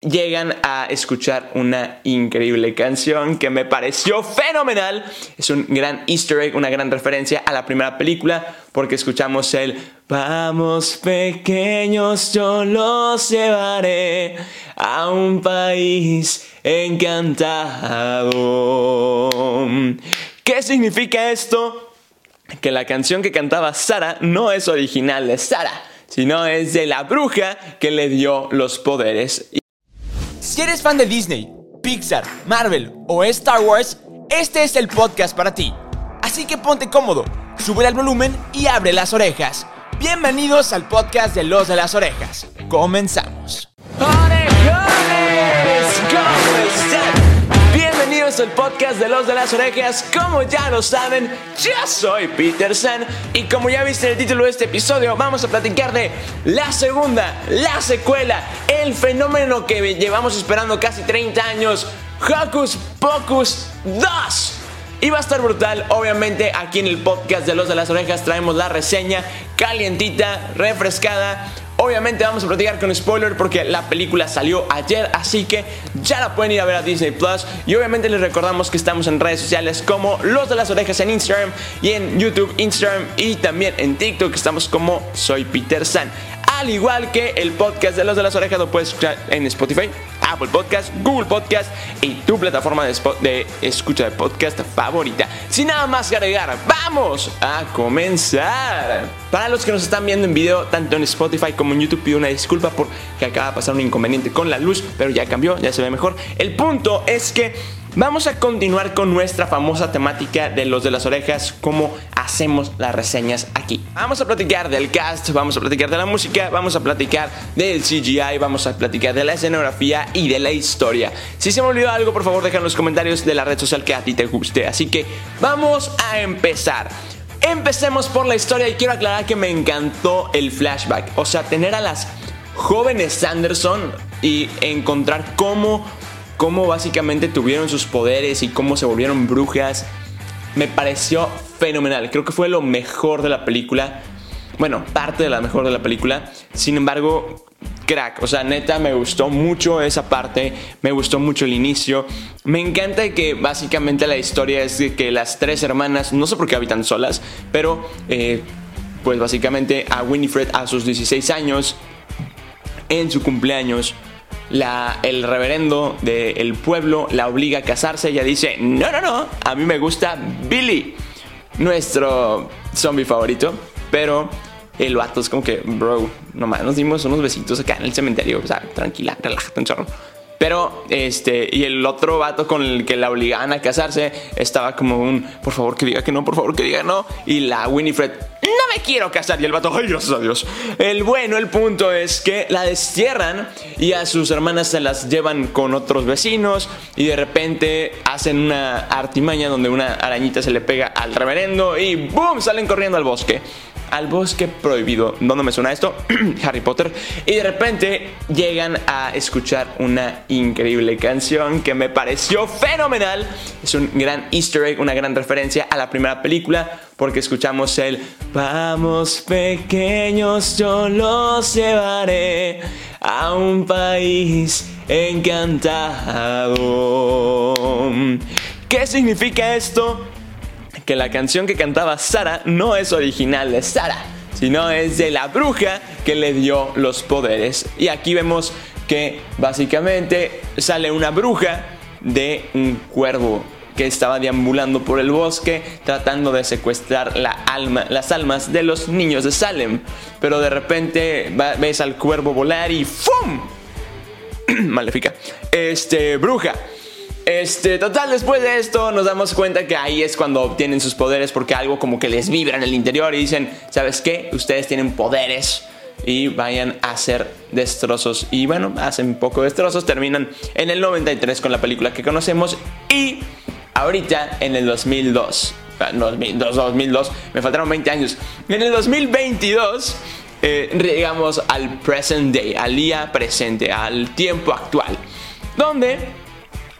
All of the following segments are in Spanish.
llegan a escuchar una increíble canción que me pareció fenomenal. Es un gran easter egg, una gran referencia a la primera película porque escuchamos el Vamos pequeños, yo los llevaré a un país encantado. ¿Qué significa esto? Que la canción que cantaba Sara no es original de Sara, sino es de la bruja que le dio los poderes. Si eres fan de Disney, Pixar, Marvel o Star Wars, este es el podcast para ti. Así que ponte cómodo, sube el volumen y abre las orejas. Bienvenidos al podcast de Los de las Orejas. Comenzamos. Bienvenidos al podcast de Los de las Orejas. Como ya lo saben, yo soy Peter San y como ya viste en el título de este episodio, vamos a platicar de la segunda, la secuela, el fenómeno que llevamos esperando casi 30 años, Hocus Pocus 2. Y va a estar brutal, obviamente aquí en el podcast de Los de las Orejas traemos la reseña calientita, refrescada. Obviamente vamos a platicar con spoiler porque la película salió ayer, así que ya la pueden ir a ver a Disney Plus. Y obviamente les recordamos que estamos en redes sociales como Los de las Orejas en Instagram y en YouTube, Instagram y también en TikTok estamos como Soy Peter San. Al igual que el podcast de Los de las Orejas lo puedes escuchar en Spotify, Apple Podcast, Google Podcast y tu plataforma de, escucha de podcast favorita. Sin nada más que agregar, vamos a comenzar. Para los que nos están viendo en video, tanto en Spotify como en YouTube, pido una disculpa porque acaba de pasar un inconveniente con la luz, pero ya cambió, ya se ve mejor. El punto es que Vamos a continuar con nuestra famosa temática de los de las orejas, cómo hacemos las reseñas aquí. Vamos a platicar del cast, vamos a platicar de la música, vamos a platicar del CGI, vamos a platicar de la escenografía y de la historia. Si se me olvidó algo, por favor, deja en los comentarios de la red social que a ti te guste. Así que vamos a empezar. Empecemos por la historia y quiero aclarar que me encantó el flashback, o sea, tener a las jóvenes Sanderson y encontrar cómo cómo básicamente tuvieron sus poderes y cómo se volvieron brujas, me pareció fenomenal. Creo que fue lo mejor de la película. Bueno, parte de la mejor de la película. Sin embargo, crack. O sea, neta, me gustó mucho esa parte. Me gustó mucho el inicio. Me encanta que básicamente la historia es de que las tres hermanas, no sé por qué habitan solas, pero eh, pues básicamente a Winifred a sus 16 años, en su cumpleaños, el reverendo del pueblo la obliga a casarse. Ella dice, no, no, no, a mí me gusta Billy, nuestro zombie favorito. Pero el vato es como que, bro, nomás nos dimos unos besitos acá en el cementerio. O sea, tranquila, relájate un chorro. Pero, este, y el otro vato con el que la obligaban a casarse estaba como un, por favor que diga que no, por favor que diga no. Y la Winifred, no me quiero casar. Y el vato, ay, gracias a. El bueno, el punto es que la destierran y a sus hermanas se las llevan con otros vecinos. Y de repente hacen una artimaña donde una arañita se le pega al reverendo y ¡boom! salen corriendo al bosque al bosque prohibido. ¿Dónde me suena esto? Harry Potter. Y de repente llegan a escuchar una increíble canción que me pareció fenomenal. Es un gran easter egg, una gran referencia a la primera película porque escuchamos el Vamos pequeños, yo los llevaré a un país encantado. ¿Qué significa esto? Que la canción que cantaba Sara no es original de Sara, sino es de la bruja que le dio los poderes. Y aquí vemos que básicamente sale una bruja de un cuervo que estaba deambulando por el bosque tratando de secuestrar la alma, las almas de los niños de Salem. Pero de repente ves al cuervo volar y ¡fum! Maléfica. Este, bruja este, total, después de esto nos damos cuenta que ahí es cuando obtienen sus poderes porque algo como que les vibra en el interior y dicen, ¿sabes qué? Ustedes tienen poderes y vayan a hacer destrozos. Y bueno, hacen poco destrozos, terminan en el 93 con la película que conocemos y ahorita en el 2002. 2002, 2002, me faltaron 20 años. En el 2022 eh, llegamos al present day, al día presente, al tiempo actual, donde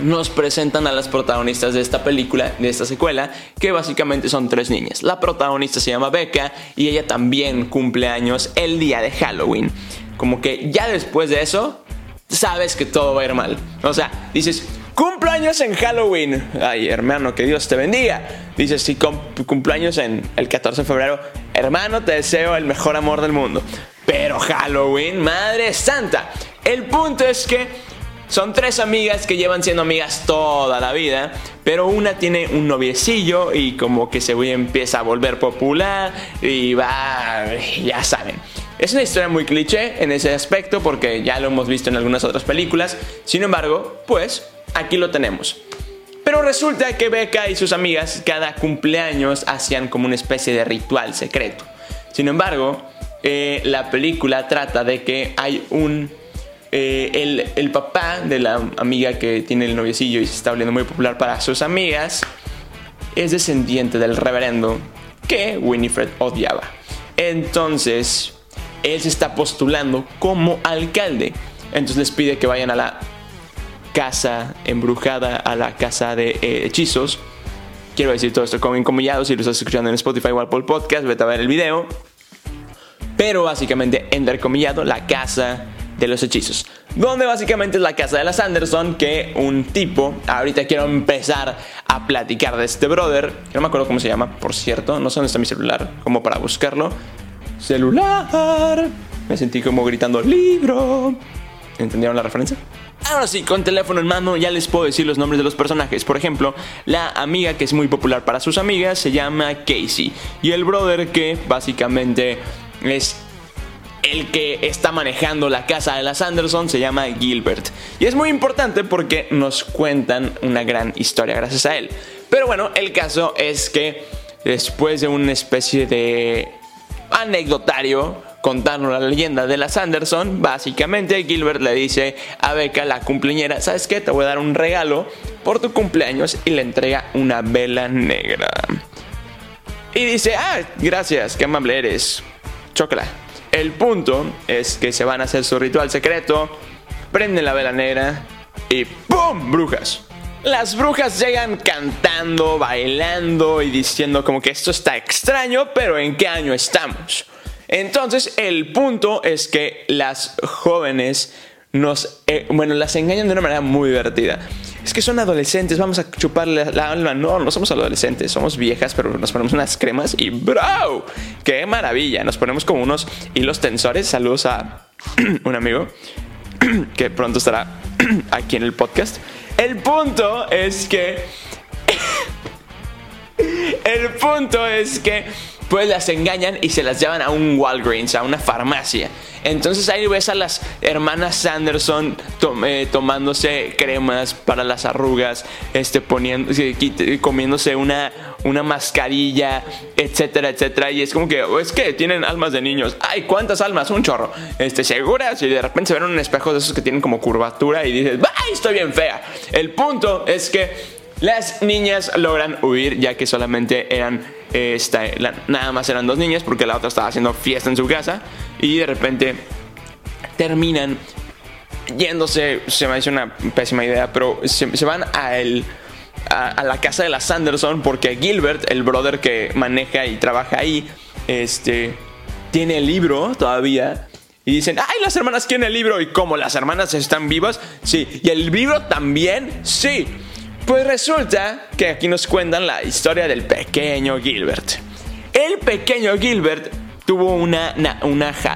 nos presentan a las protagonistas de esta película, de esta secuela, que básicamente son tres niñas. La protagonista se llama Becca y ella también cumple años el día de Halloween. Como que ya después de eso, sabes que todo va a ir mal. O sea, dices, cumpleaños en Halloween. Ay, hermano, que Dios te bendiga. Dices, sí, cumpleaños en el 14 de febrero. Hermano, te deseo el mejor amor del mundo. Pero Halloween, madre santa. El punto es que son tres amigas que llevan siendo amigas toda la vida, pero una tiene un noviecillo y como que se empieza a volver popular y va, ya saben. Es una historia muy cliché en ese aspecto porque ya lo hemos visto en algunas otras películas. Sin embargo, pues aquí lo tenemos. Pero resulta que Becca y sus amigas cada cumpleaños hacían como una especie de ritual secreto. Sin embargo, eh, la película trata de que hay un... Eh, el, papá de la amiga que tiene el noviecillo y se está volviendo muy popular para sus amigas es descendiente del reverendo que Winifred odiaba. Entonces, él se está postulando como alcalde. Entonces les pide que vayan a la casa embrujada, a la casa de eh, hechizos. Quiero decir todo esto como incomillado. Si lo estás escuchando en Spotify o Apple Podcast, vete a ver el video. Pero básicamente, entrecomillado, la casa de los hechizos. Donde básicamente es la casa de las Anderson, que un tipo, ahorita quiero empezar a platicar de este brother, que no me acuerdo cómo se llama, por cierto, no sé dónde está mi celular, como para buscarlo celular. Me sentí como gritando libro. ¿Entendieron la referencia? Ahora sí, con teléfono en mano ya les puedo decir los nombres de los personajes. Por ejemplo, la amiga que es muy popular para sus amigas se llama Casey. Y el brother que básicamente es el que está manejando la casa de las Anderson se llama Gilbert. Y es muy importante porque nos cuentan una gran historia gracias a él. Pero bueno, el caso es que después de una especie de anecdotario contarnos la leyenda de las Anderson, básicamente Gilbert le dice a Becca, la cumpleañera, ¿sabes qué? Te voy a dar un regalo por tu cumpleaños y le entrega una vela negra. Y dice, ah, gracias, qué amable eres. Chócala. El punto es que se van a hacer su ritual secreto, prenden la vela negra y ¡pum! Brujas. Las brujas llegan cantando, bailando y diciendo como que esto está extraño, pero ¿en qué año estamos? Entonces el punto es que las jóvenes nos, eh, bueno, las engañan de una manera muy divertida. Es que son adolescentes, vamos a chuparle la alma. No, no somos adolescentes, somos viejas, pero nos ponemos unas cremas y ¡bro! ¡Qué maravilla! Nos ponemos como unos hilos tensores. Saludos a un amigo que pronto estará aquí en el podcast. El punto es que. el punto es que. Pues las engañan y se las llevan a un Walgreens, a una farmacia. Entonces ahí ves a las hermanas Sanderson eh, tomándose cremas para las arrugas, este, poniendo, comiéndose una, una mascarilla, etcétera, etcétera. Y es como que, es que tienen almas de niños. Ay, ¿cuántas almas? Un chorro. Este, seguras. Y de repente se ven un espejo de esos que tienen como curvatura y dices, ¡ay, estoy bien fea! El punto es que las niñas logran huir ya que solamente eran nada más eran dos niñas porque la otra estaba haciendo fiesta en su casa y de repente terminan yéndose, se me hace una pésima idea, pero se, van a, el, a, la casa de la Sanderson porque Gilbert, el brother que maneja y trabaja ahí, este, tiene el libro todavía. Y dicen, ay, las hermanas quieren el libro. ¿Y cómo las hermanas están vivas? Sí. ¿Y el libro también? Sí. Pues resulta que aquí nos cuentan la historia del pequeño Gilbert. El pequeño Gilbert tuvo una, una,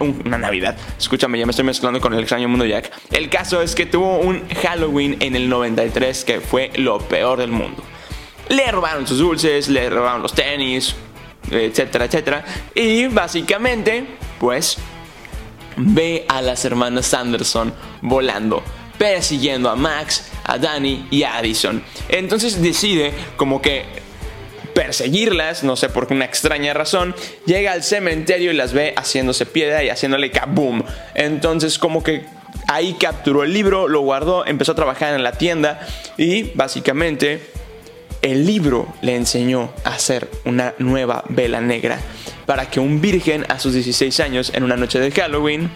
una, Navidad. Escúchame, ya me estoy mezclando con el extraño mundo Jack. El caso es que tuvo un Halloween en el 93 que fue lo peor del mundo. Le robaron sus dulces, le robaron los tenis, etcétera, etcétera. Y básicamente, pues, ve a las hermanas Sanderson volando persiguiendo a Max, a Danny y a Addison. Entonces decide como que perseguirlas, no sé por qué una extraña razón, llega al cementerio y las ve haciéndose piedra y haciéndole kaboom. Entonces como que ahí capturó el libro, lo guardó, empezó a trabajar en la tienda y básicamente el libro le enseñó a hacer una nueva vela negra para que un virgen a sus 16 años en una noche de Halloween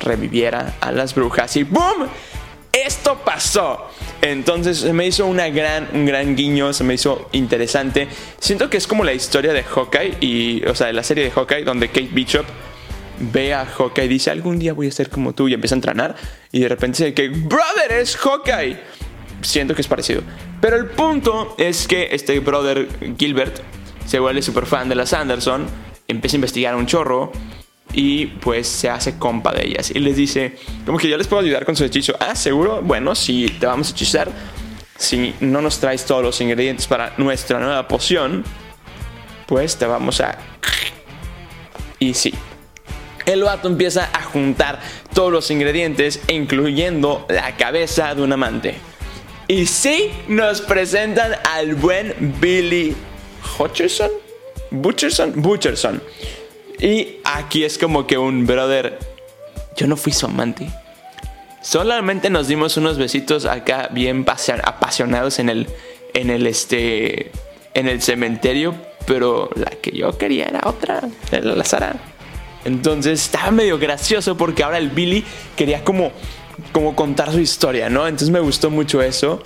reviviera a las brujas y ¡boom! Esto pasó. Entonces se me hizo una gran, un gran guiño, se me hizo interesante. Siento que es como la historia de Hawkeye y, o sea, de la serie de Hawkeye donde Kate Bishop ve a Hawkeye y dice, algún día voy a ser como tú y empieza a entrenar y de repente dice que, brother, es Hawkeye. Siento que es parecido. Pero el punto es que este brother Gilbert se vuelve súper fan de las Anderson, empieza a investigar un chorro y pues se hace compa de ellas y les dice, como que yo les puedo ayudar con su hechizo. Ah, seguro, bueno, si te vamos a hechizar, si no nos traes todos los ingredientes para nuestra nueva poción, pues te vamos a... Y sí, el vato empieza a juntar todos los ingredientes, incluyendo la cabeza de un amante. Y sí, nos presentan al buen Billy Hutcherson. Butcherson. Butcherson. Y aquí es como que un brother. Yo no fui su amante. Solamente nos dimos unos besitos acá bien apasionados en el. En el este. En el cementerio. Pero la que yo quería era otra. Era la Sara. Entonces estaba medio gracioso porque ahora el Billy quería como, como contar su historia, ¿no? Entonces me gustó mucho eso.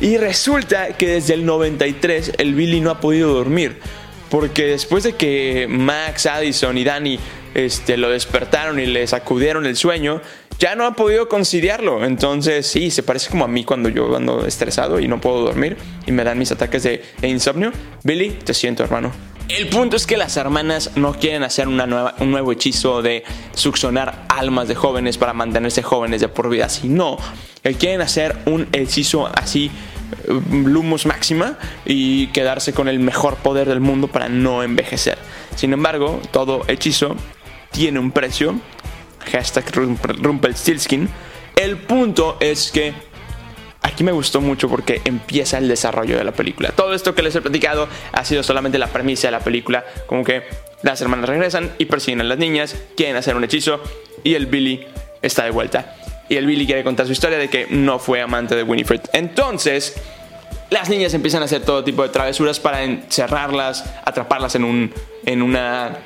Y resulta que desde el 93 el Billy no ha podido dormir. Porque después de que Max, Addison y Danny este, lo despertaron y le sacudieron el sueño, ya no ha podido conciliarlo. Entonces, sí, se parece como a mí cuando yo ando estresado y no puedo dormir y me dan mis ataques de, insomnio. Billy, te siento, hermano. El punto es que las hermanas no quieren hacer una nueva, un nuevo hechizo de succionar almas de jóvenes para mantenerse jóvenes de por vida, sino que quieren hacer un hechizo así eh, Lumos máxima y quedarse con el mejor poder del mundo para no envejecer. Sin embargo, todo hechizo tiene un precio. Hashtag Rumpelstiltskin. El punto es que aquí me gustó mucho porque empieza el desarrollo de la película. Todo esto que les he platicado ha sido solamente la premisa de la película, como que las hermanas regresan y persiguen a las niñas, quieren hacer un hechizo y el Billy está de vuelta. Y el Billy quiere contar su historia de que no fue amante de Winifred. Entonces, las niñas empiezan a hacer todo tipo de travesuras para encerrarlas, atraparlas en un, en una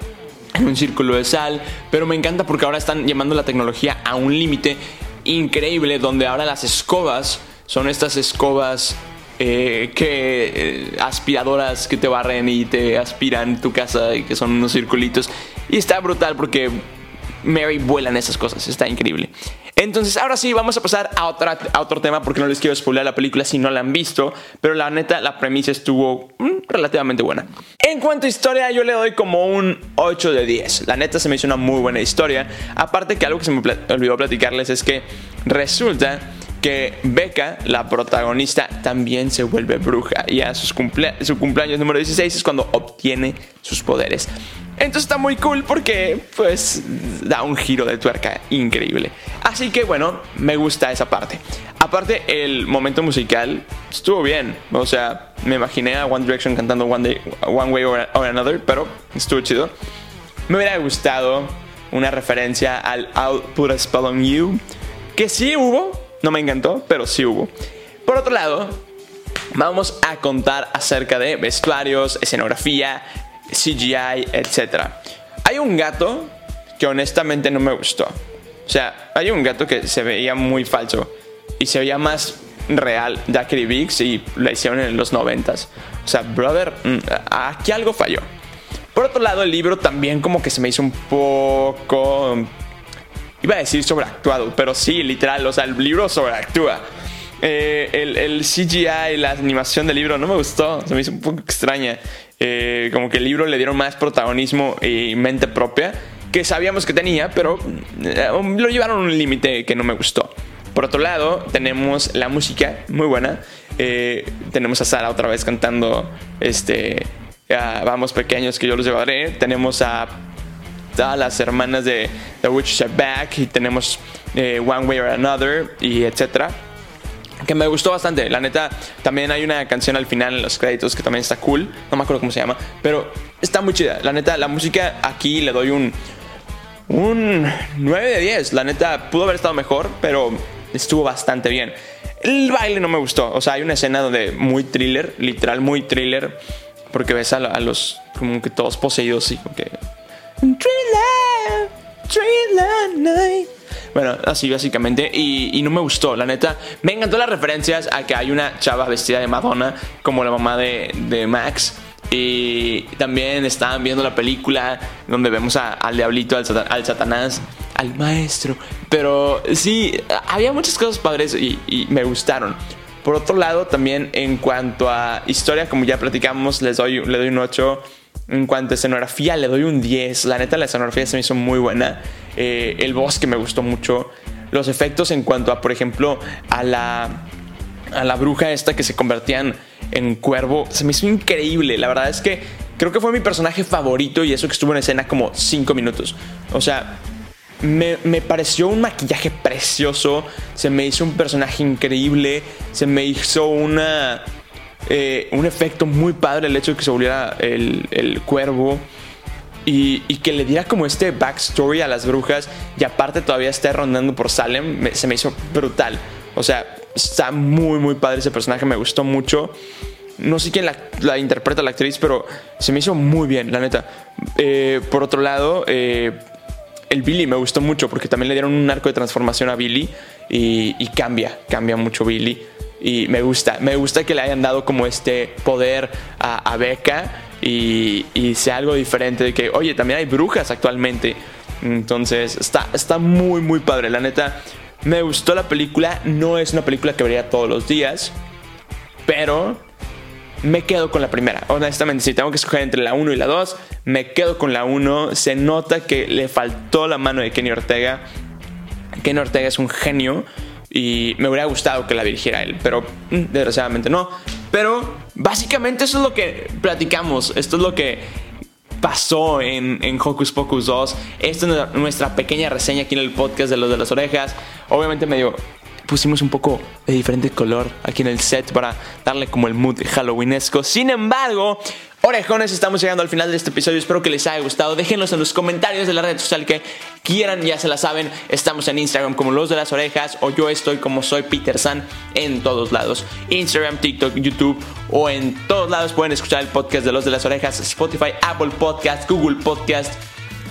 en un círculo de sal, pero me encanta porque ahora están llevando la tecnología a un límite increíble donde ahora las escobas son estas escobas eh, que eh, aspiradoras que te barren y te aspiran tu casa y que son unos circulitos. Y está brutal porque Mary vuela en esas cosas, está increíble. Entonces, ahora sí, vamos a pasar a, a otro tema porque no les quiero spoiler la película si no la han visto, pero la neta, la premisa estuvo mm, relativamente buena. En cuanto a historia, yo le doy como un 8 de 10. La neta se me hizo una muy buena historia. Aparte que algo que se me olvidó platicarles es que resulta que Becca, la protagonista, también se vuelve bruja y a su cumpleaños número 16 es cuando obtiene sus poderes. Entonces está muy cool porque pues da un giro de tuerca increíble. Así que bueno, me gusta esa parte. Aparte el momento musical estuvo bien. O sea, me imaginé a One Direction cantando One, Way or, Another, pero estuvo chido. Me hubiera gustado una referencia al I'll Put a Spell on You. Que sí hubo, no me encantó, pero sí hubo. Por otro lado, vamos a contar acerca de vestuarios, escenografía, CGI, etc. Hay un gato que honestamente no me gustó. O sea, hay un gato que se veía muy falso y se veía más real de Biggs y la hicieron en los noventas. O sea, brother, mm, aquí algo falló. Por otro lado, el libro también como que se me hizo un poco Iba a decir sobreactuado, pero sí, literal, o sea, el libro sobreactúa. Eh, el, el, CGI, la animación del libro no me gustó, se me hizo un poco extraña. Eh, como que el libro le dieron más protagonismo y mente propia que sabíamos que tenía, pero eh, lo llevaron a un límite que no me gustó. Por otro lado, tenemos la música muy buena. tenemos a Sara otra vez cantando este, Vamos pequeños que yo los llevaré. Tenemos a las hermanas de The Witch Are Back y tenemos eh, One Way or Another y etcétera. Que me gustó bastante, la neta. También hay una canción al final en los créditos que también está cool. No me acuerdo cómo se llama, pero está muy chida. La neta, la música aquí le doy un. Un 9 de 10. La neta, pudo haber estado mejor, pero estuvo bastante bien. El baile no me gustó. O sea, hay una escena donde muy thriller, literal muy thriller. Porque ves a, los como que todos poseídos y como que bueno, así básicamente. Y, no me gustó, la neta. Me encantó las referencias a que hay una chava vestida de Madonna, como la mamá de, Max. Y también estaban viendo la película donde vemos al diablito, al, satanás, al maestro. Pero sí, había muchas cosas padres y, me gustaron. Por otro lado, también en cuanto a historia, como ya platicamos, les doy, le doy un 8. En cuanto a escenografía, le doy un 10. La neta, la escenografía se me hizo muy buena. Eh, el bosque me gustó mucho. Los efectos en cuanto a, por ejemplo, a la, a la bruja esta que se convertían en cuervo, se me hizo increíble. La verdad es que creo que fue mi personaje favorito y eso que estuvo en escena como 5 minutos. O sea, me, pareció un maquillaje precioso, se me hizo un personaje increíble, se me hizo una... Eh, un efecto muy padre el hecho de que se volviera el, cuervo. Y, que le diera como este backstory a las brujas y aparte todavía esté rondando por Salem, se me hizo brutal. O sea, está muy, muy padre ese personaje, me gustó mucho. No sé quién la, interpreta la actriz, pero se me hizo muy bien, la neta. Eh, por otro lado, eh, el Billy me gustó mucho porque también le dieron un arco de transformación a Billy y, cambia, cambia mucho Billy. Y me gusta, me gusta que le hayan dado como este poder a, a Becca y, sea algo diferente de que, oye, también hay brujas actualmente. Entonces, está, está muy, muy padre. La neta, me gustó la película. No es una película que vería todos los días. Pero me quedo con la primera. Honestamente, si tengo que escoger entre la 1 y la 2, me quedo con la 1. Se nota que le faltó la mano de Kenny Ortega. Kenny Ortega es un genio y me hubiera gustado que la dirigiera él, pero mm, desgraciadamente no. Pero básicamente eso es lo que platicamos, esto es lo que pasó en, en Hocus Pocus 2. Esta es nuestra pequeña reseña aquí en el podcast de los de las orejas. Obviamente medio pusimos un poco de diferente color aquí en el set para darle como el mood halloweenesco. Sin embargo, Orejones, estamos llegando al final de este episodio. Espero que les haya gustado. Déjenlos en los comentarios de la red social que quieran, ya se la saben. Estamos en Instagram como Los de las Orejas o yo estoy como soy Peter San en todos lados. Instagram, TikTok, YouTube o en todos lados pueden escuchar el podcast de Los de las Orejas, Spotify, Apple Podcast, Google Podcast.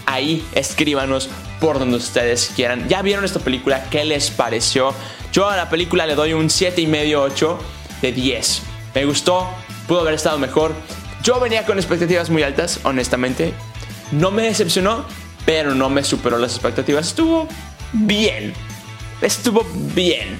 Ahí escríbanos por donde ustedes quieran. ¿Ya vieron esta película? ¿Qué les pareció? Yo a la película le doy un 7,5, 8 de 10. Me gustó, pudo haber estado mejor. Yo venía con expectativas muy altas, honestamente. No me decepcionó, pero no me superó las expectativas. Estuvo bien. Estuvo bien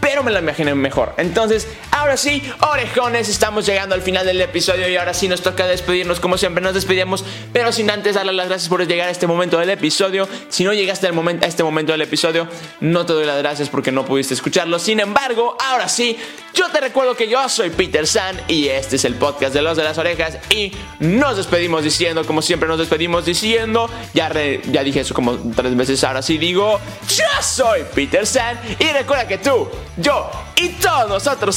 pero me la imaginé mejor. Entonces, ahora sí, orejones, estamos llegando al final del episodio y ahora sí nos toca despedirnos como siempre nos despedimos, pero sin antes darle las gracias por llegar a este momento del episodio. Si no llegaste al momento, a este momento del episodio, no te doy las gracias porque no pudiste escucharlo. Sin embargo, ahora sí, yo te recuerdo que yo soy Peter San y este es el podcast de los de las orejas y nos despedimos diciendo, como siempre nos despedimos diciendo, ya, ya dije eso como tres veces, ahora sí digo, yo soy Peter San y recuerda que tú yo y todos nosotros